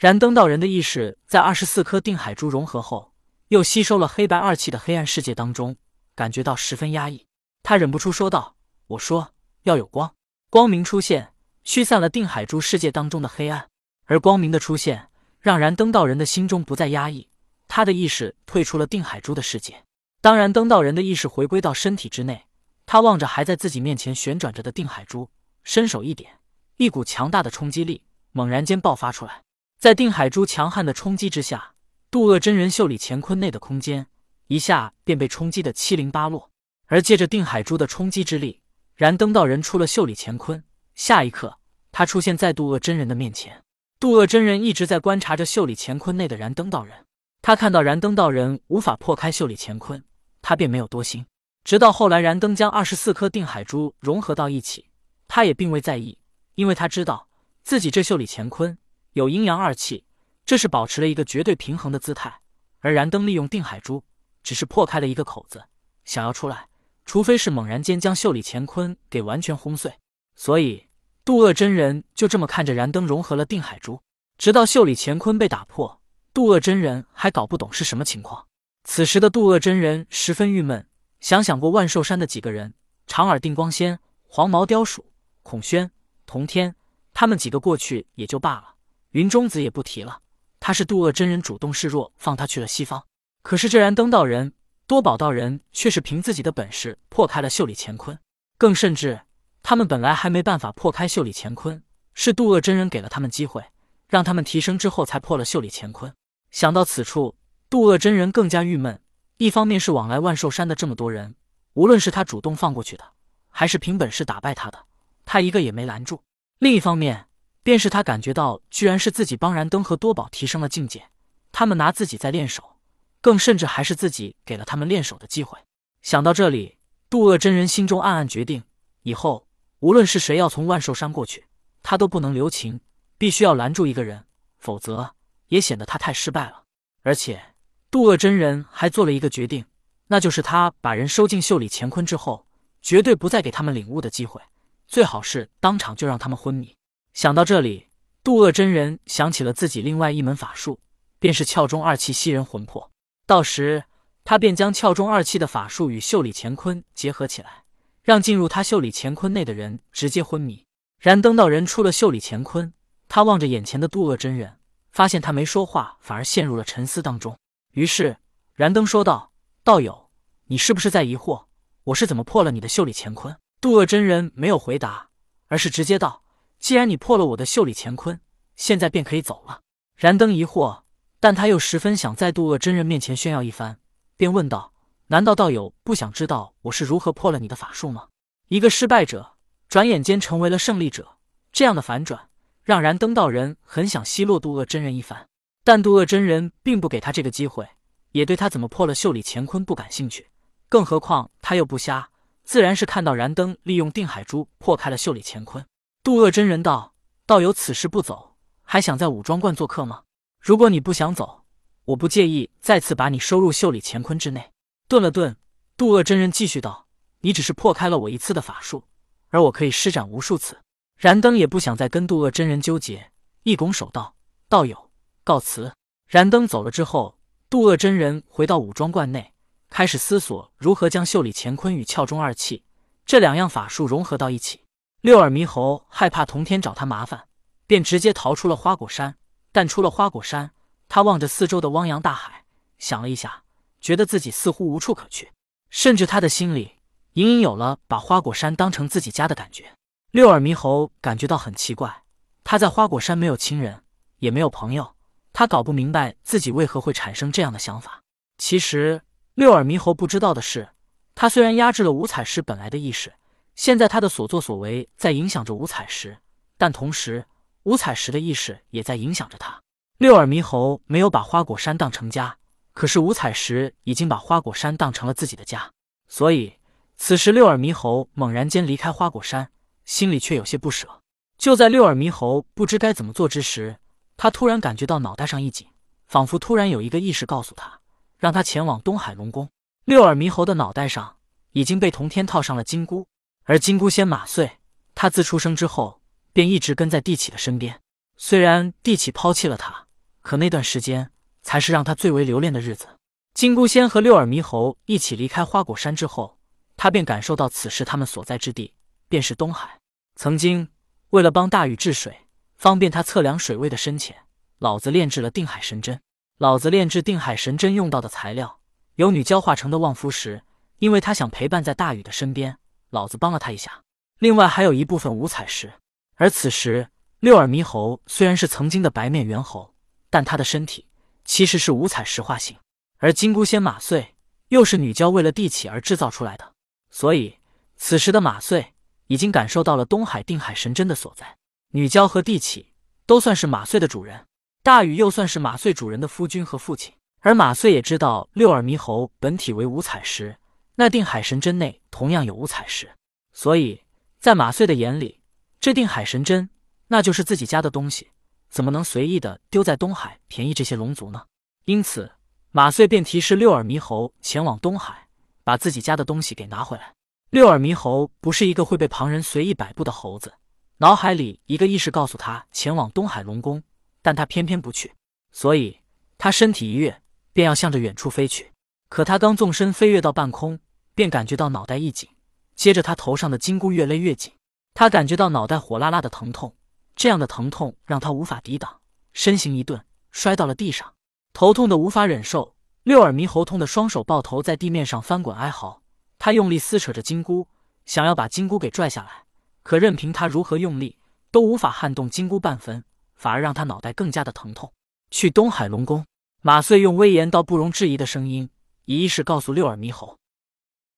燃灯道人的意识在二十四颗定海珠融合后，又吸收了黑白二气的黑暗世界当中，感觉到十分压抑。他忍不住说道：“我说要有光，光明出现，驱散了定海珠世界当中的黑暗。而光明的出现，让燃灯道人的心中不再压抑，他的意识退出了定海珠的世界。当然，灯道人的意识回归到身体之内，他望着还在自己面前旋转着的定海珠，伸手一点，一股强大的冲击力猛然间爆发出来。在定海珠强悍的冲击之下，渡厄真人袖里乾坤内的空间一下便被冲击的七零八落。而借着定海珠的冲击之力，燃灯道人出了袖里乾坤。下一刻，他出现在渡厄真人的面前。渡厄真人一直在观察着袖里乾坤内的燃灯道人。他看到燃灯道人无法破开袖里乾坤，他便没有多心。直到后来，燃灯将二十四颗定海珠融合到一起，他也并未在意，因为他知道自己这袖里乾坤有阴阳二气，这是保持了一个绝对平衡的姿态。而燃灯利用定海珠，只是破开了一个口子，想要出来。除非是猛然间将袖里乾坤给完全轰碎，所以渡厄真人就这么看着燃灯融合了定海珠，直到袖里乾坤被打破，渡厄真人还搞不懂是什么情况。此时的渡厄真人十分郁闷，想想过万寿山的几个人：长耳定光仙、黄毛雕鼠、孔宣、童天，他们几个过去也就罢了，云中子也不提了。他是渡厄真人主动示弱，放他去了西方，可是这燃灯道人。多宝道人却是凭自己的本事破开了袖里乾坤，更甚至，他们本来还没办法破开袖里乾坤，是渡厄真人给了他们机会，让他们提升之后才破了袖里乾坤。想到此处，渡厄真人更加郁闷。一方面是往来万寿山的这么多人，无论是他主动放过去的，还是凭本事打败他的，他一个也没拦住；另一方面，便是他感觉到，居然是自己帮燃灯和多宝提升了境界，他们拿自己在练手。更甚至还是自己给了他们练手的机会。想到这里，渡厄真人心中暗暗决定：以后无论是谁要从万寿山过去，他都不能留情，必须要拦住一个人，否则也显得他太失败了。而且，渡厄真人还做了一个决定，那就是他把人收进袖里乾坤之后，绝对不再给他们领悟的机会，最好是当场就让他们昏迷。想到这里，渡厄真人想起了自己另外一门法术，便是窍中二气吸人魂魄。到时，他便将窍中二气的法术与袖里乾坤结合起来，让进入他袖里乾坤内的人直接昏迷。燃灯道人出了袖里乾坤，他望着眼前的渡厄真人，发现他没说话，反而陷入了沉思当中。于是，燃灯说道：“道友，你是不是在疑惑我是怎么破了你的袖里乾坤？”渡厄真人没有回答，而是直接道：“既然你破了我的袖里乾坤，现在便可以走了。”燃灯疑惑。但他又十分想在渡厄真人面前炫耀一番，便问道：“难道道友不想知道我是如何破了你的法术吗？”一个失败者转眼间成为了胜利者，这样的反转让燃灯道人很想奚落渡厄真人一番。但渡厄真人并不给他这个机会，也对他怎么破了袖里乾坤不感兴趣。更何况他又不瞎，自然是看到燃灯利用定海珠破开了袖里乾坤。渡厄真人道：“道友此时不走，还想在武装观做客吗？”如果你不想走，我不介意再次把你收入袖里乾坤之内。顿了顿，渡厄真人继续道：“你只是破开了我一次的法术，而我可以施展无数次。”燃灯也不想再跟渡厄真人纠结，一拱手道：“道友，告辞。”燃灯走了之后，渡厄真人回到武装观内，开始思索如何将袖里乾坤与窍中二气这两样法术融合到一起。六耳猕猴害怕童天找他麻烦，便直接逃出了花果山。但出了花果山，他望着四周的汪洋大海，想了一下，觉得自己似乎无处可去，甚至他的心里隐隐有了把花果山当成自己家的感觉。六耳猕猴感觉到很奇怪，他在花果山没有亲人，也没有朋友，他搞不明白自己为何会产生这样的想法。其实，六耳猕猴不知道的是，他虽然压制了五彩石本来的意识，现在他的所作所为在影响着五彩石，但同时。五彩石的意识也在影响着他。六耳猕猴没有把花果山当成家，可是五彩石已经把花果山当成了自己的家。所以，此时六耳猕猴猛然间离开花果山，心里却有些不舍。就在六耳猕猴不知该怎么做之时，他突然感觉到脑袋上一紧，仿佛突然有一个意识告诉他，让他前往东海龙宫。六耳猕猴的脑袋上已经被童天套上了金箍，而金箍仙马穗，他自出生之后。便一直跟在帝启的身边，虽然帝启抛弃了他，可那段时间才是让他最为留恋的日子。金箍仙和六耳猕猴一起离开花果山之后，他便感受到此时他们所在之地便是东海。曾经为了帮大禹治水，方便他测量水位的深浅，老子炼制了定海神针。老子炼制定海神针用到的材料有女教化成的望夫石，因为他想陪伴在大禹的身边，老子帮了他一下。另外还有一部分五彩石。而此时六耳猕猴虽然是曾经的白面猿猴，但他的身体其实是五彩石化形。而金箍仙马穗又是女娇为了地起而制造出来的，所以此时的马穗已经感受到了东海定海神针的所在。女娇和地起都算是马穗的主人，大禹又算是马穗主人的夫君和父亲。而马穗也知道六耳猕猴本体为五彩石，那定海神针内同样有五彩石，所以在马穗的眼里，这定海神针那就是自己家的东西，怎么能随意的丢在东海便宜这些龙族呢？因此。马穗便提示六耳猕猴前往东海，把自己家的东西给拿回来。六耳猕猴不是一个会被旁人随意摆布的猴子，脑海里一个意识告诉他前往东海龙宫，但他偏偏不去，所以他身体一跃，便要向着远处飞去。可他刚纵身飞跃到半空，便感觉到脑袋一紧，接着他头上的金箍越勒越紧，他感觉到脑袋火辣辣的疼痛，这样的疼痛让他无法抵挡，身形一顿，摔到了地上。头痛的无法忍受，六耳猕猴痛的双手抱头在地面上翻滚哀嚎。他用力撕扯着金箍，想要把金箍给拽下来，可任凭他如何用力，都无法撼动金箍半分，反而让他脑袋更加的疼痛。去东海龙宫，马穗用威严到不容置疑的声音，以意识告诉六耳猕猴。